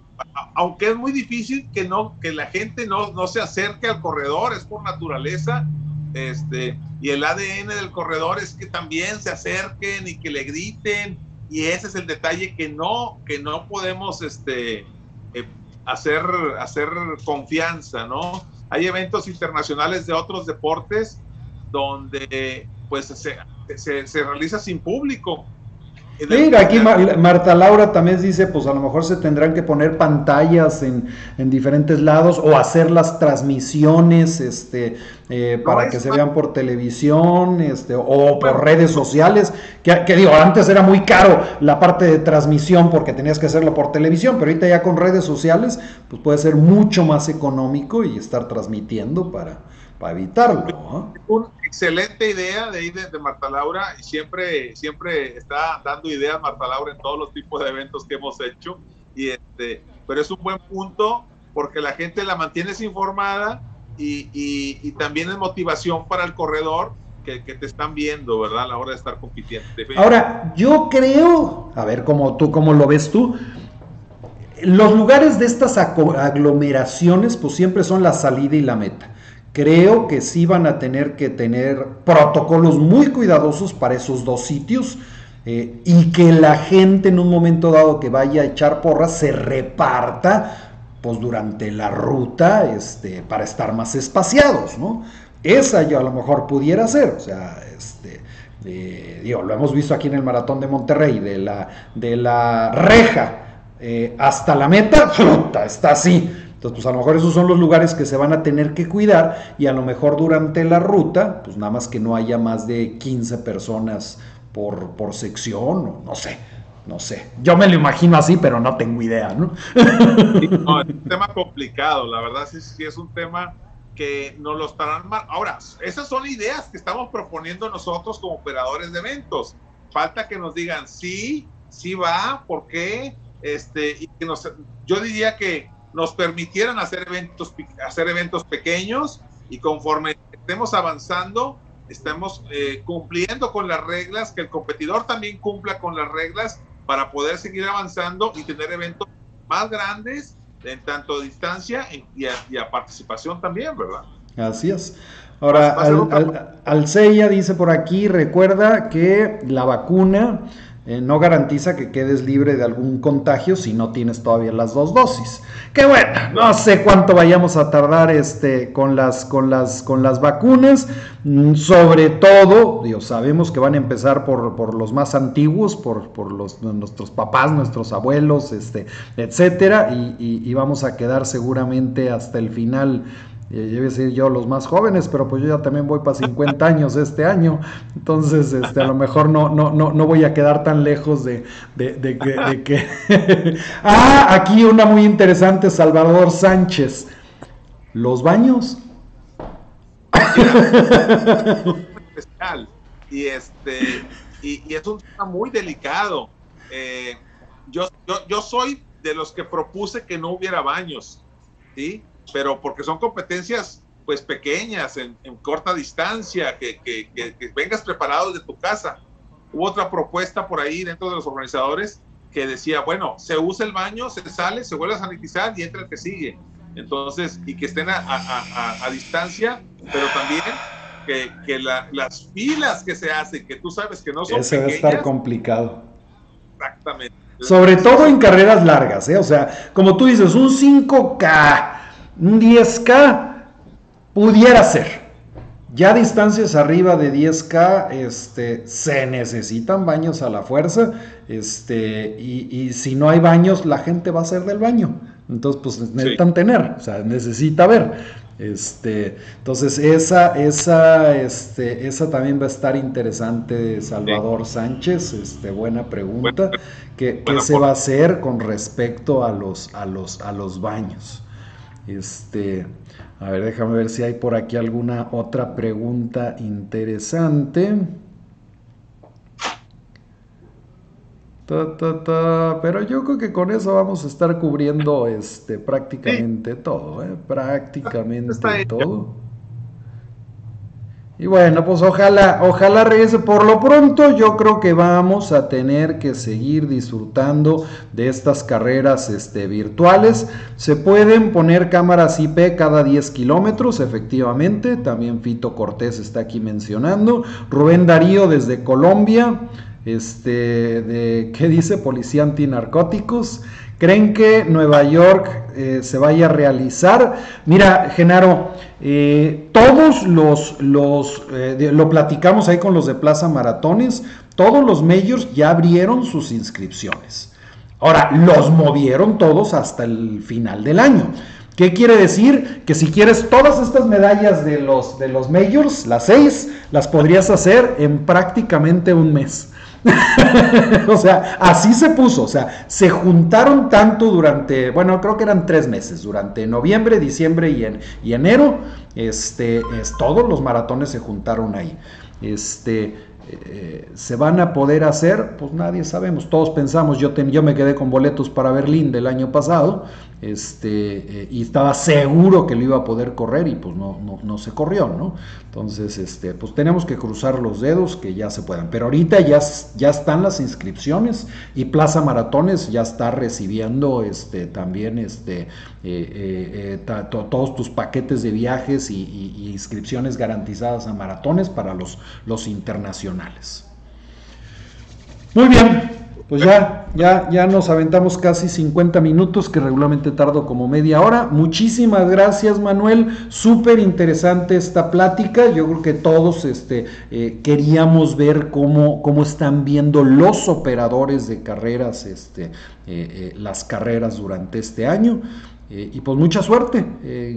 aunque es muy difícil que, no, que la gente no, no se acerque al corredor, es por naturaleza, este, y el ADN del corredor es que también se acerquen y que le griten, y ese es el detalle que no, que no podemos este, eh, hacer, hacer confianza, ¿no? Hay eventos internacionales de otros deportes donde pues se, se, se realiza sin público Mira, aquí Marta Laura también dice, pues a lo mejor se tendrán que poner pantallas en, diferentes lados o hacer las transmisiones este, eh, para que se vean por televisión este, o por redes sociales. Que, que, digo, antes era muy caro la parte de transmisión porque tenías que hacerlo por televisión, pero ahorita ya con redes sociales, pues puede ser mucho más económico y estar transmitiendo para, para evitarlo. Una excelente idea de, de, de, Marta Laura y siempre, siempre está dando ideas Marta Laura en todos los tipos de eventos que hemos hecho. Y este, pero es un buen punto porque la gente la mantienes informada y, y, también es motivación para el corredor que, que, te están viendo, ¿verdad? A la hora de estar compitiendo. Ahora, yo creo, a ver cómo tú, cómo lo ves tú, los lugares de estas aglomeraciones pues siempre son la salida y la meta. Creo que sí van a tener que tener protocolos muy cuidadosos para esos dos sitios eh, y que la gente en un momento dado que vaya a echar porras se reparta pues durante la ruta este, para estar más espaciados, ¿no? Esa yo a lo mejor pudiera ser, o sea, este, eh, lo hemos visto aquí en el maratón de Monterrey, de la, de la reja eh, hasta la meta, está así. Entonces, pues a lo mejor esos son los lugares que se van a tener que cuidar y a lo mejor durante la ruta, pues nada más que no haya más de 15 personas por, por sección, o no sé, no sé. Yo me lo imagino así, pero no tengo idea, ¿no? no, es un tema complicado, la verdad sí, sí es un tema que nos lo estarán... Ahora, esas son ideas que estamos proponiendo nosotros como operadores de eventos. Falta que nos digan sí, sí va, por qué, este, y que nos, yo diría que nos permitieran hacer eventos, hacer eventos pequeños y conforme estemos avanzando, estemos eh, cumpliendo con las reglas, que el competidor también cumpla con las reglas para poder seguir avanzando y tener eventos más grandes en tanto distancia y a, participación también, ¿verdad? Así es. Ahora, al, Alceya dice por aquí, recuerda que la vacuna eh, no garantiza que quedes libre de algún contagio si no tienes todavía las dos dosis. Que bueno, no sé cuánto vayamos a tardar este, con, las, con, las, con las vacunas. Mm, sobre todo, Dios, sabemos que van a empezar por, los más antiguos, por, por los, nuestros papás, nuestros abuelos, este, etcétera, y vamos a quedar seguramente hasta el final y yo decir yo los más jóvenes, pero pues yo ya también voy para 50 años este año, entonces este, a lo mejor no, no, no, no voy a quedar tan lejos de, que... ah, aquí una muy interesante, Salvador Sánchez. ¿Los baños? y, este, y, es un tema muy delicado. Eh, yo, yo, yo soy de los que propuse que no hubiera baños, ¿sí? Pero porque son competencias pues pequeñas, en, corta distancia, que, vengas preparado de tu casa. Hubo otra propuesta por ahí dentro de los organizadores que decía, bueno, se usa el baño, se sale, se vuelve a sanitizar y entra el que sigue. Entonces, y que estén a, distancia, pero también que, las filas que se hacen, que tú sabes que no son Ese va a estar complicado. Exactamente. Sobre todo en carreras largas, ¿eh? O sea, como tú dices, un 5K un 10K pudiera ser. Ya distancias arriba de 10K este, se necesitan baños a la fuerza. Este, y, si no hay baños, la gente va a ser del baño. Entonces, pues necesitan tener, o sea, necesita ver. Este, entonces, esa, esa, este, esa también va a estar interesante, Salvador Sánchez. Este, buena pregunta. ¿Qué, se va a hacer con respecto a los, a los, a los baños? Este, a ver, déjame ver si hay por aquí alguna otra pregunta interesante. Pero yo creo que con eso vamos a estar cubriendo este, prácticamente todo, ¿eh? prácticamente todo. Y bueno, pues ojalá, ojalá regrese. Por lo pronto, yo creo que vamos a tener que seguir disfrutando de estas carreras este, virtuales. Se pueden poner cámaras IP cada 10 kilómetros, efectivamente. También Fito Cortés está aquí mencionando. Rubén Darío desde Colombia. Este, de, ¿qué dice? Policía antinarcóticos. ¿Creen que Nueva York eh, se vaya a realizar? Mira, Genaro, eh, todos los, los eh, lo platicamos ahí con los de Plaza Maratones, todos los majors ya abrieron sus inscripciones. Ahora, los movieron todos hasta el final del año. ¿Qué quiere decir? Que si quieres todas estas medallas de los, de los majors, las seis, las podrías hacer en prácticamente un mes. o sea, así se puso, o sea, se juntaron tanto durante, bueno, creo que eran tres meses, durante noviembre, diciembre y, en, y enero, este, es, todos los maratones se juntaron ahí. Este, eh, se van a poder hacer, pues nadie sabemos, todos pensamos, yo, yo me quedé con boletos para Berlín del año pasado, este, eh, y estaba seguro que lo iba a poder correr y pues no, no, se corrió, ¿no? Entonces, este, pues tenemos que cruzar los dedos que ya se puedan. Pero ahorita ya, ya están las inscripciones y Plaza Maratones ya está recibiendo este, también este, eh, todos tus paquetes de viajes y, y, inscripciones garantizadas a maratones para los, los internacionales. Muy bien, pues ya, ya, ya nos aventamos casi 50 minutos, que regularmente tardo como media hora. Muchísimas gracias, Manuel. Súper interesante esta plática. Yo creo que todos este, eh, queríamos ver cómo, cómo están viendo los operadores de carreras este, eh, eh, las carreras durante este año. Y pues mucha suerte.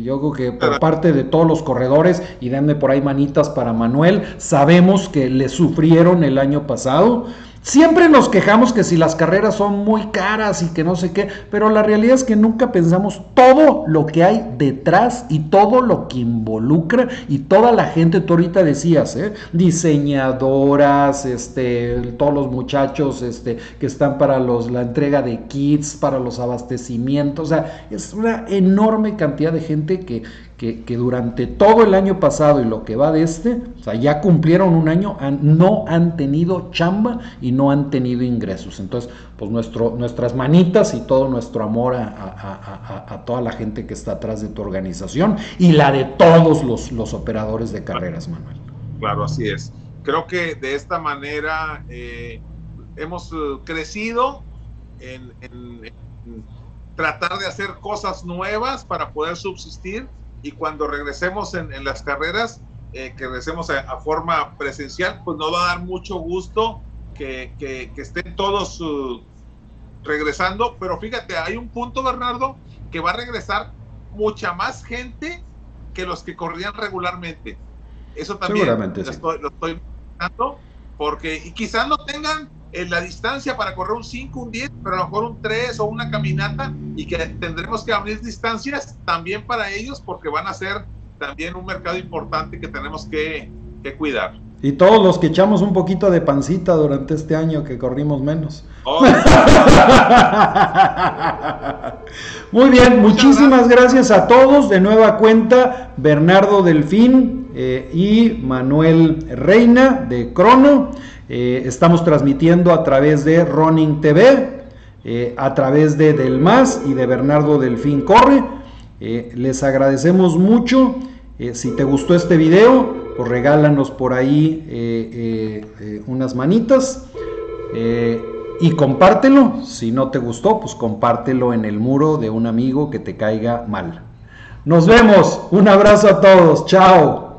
yo creo que por parte de todos los corredores, y denme por ahí manitas para Manuel, sabemos que le sufrieron el año pasado. Siempre nos quejamos que si las carreras son muy caras y que no sé qué, pero la realidad es que nunca pensamos todo lo que hay detrás y todo lo que involucra y toda la gente, tú ahorita decías, ¿eh? diseñadoras, este, todos los muchachos este, que están para los, la entrega de kits, para los abastecimientos, o sea, es una enorme cantidad de gente que, que, durante todo el año pasado y lo que va de este, o sea, ya cumplieron un año, no han tenido chamba y no han tenido ingresos. Entonces, pues nuestro, nuestras manitas y todo nuestro amor a, toda la gente que está atrás de tu organización y la de todos los, operadores de carreras, Manuel. Claro, así es. Creo que de esta manera eh, hemos eh, crecido en tratar de hacer cosas nuevas para poder subsistir y cuando regresemos en, las carreras, eh, que regresemos a, forma presencial, pues nos va a dar mucho gusto que, que, estén todos uh, regresando. Pero fíjate, hay un punto, Bernardo, que va a regresar mucha más gente que los que corrían regularmente. Eso también lo, estoy, lo estoy porque y quizás no tengan en la distancia para correr un 5, un 10, pero a lo mejor un 3 o una caminata y que tendremos que abrir distancias también para ellos porque van a ser también un mercado importante que tenemos que, que cuidar. Y todos los que echamos un poquito de pancita durante este año que corrimos menos. Oh. Muy bien, muchísimas gracias a todos. De nueva cuenta, Bernardo Delfín eh, y Manuel Reina de Crono. Eh, estamos transmitiendo a través de Running TV, eh, a través de Del Más y de Bernardo Delfín Corre. Eh, les agradecemos mucho. si te gustó este video, pues regálanos por ahí unas manitas. y compártelo. Si no te gustó, pues compártelo en el muro de un amigo que te caiga mal. Nos vemos. Un abrazo a todos. Chao.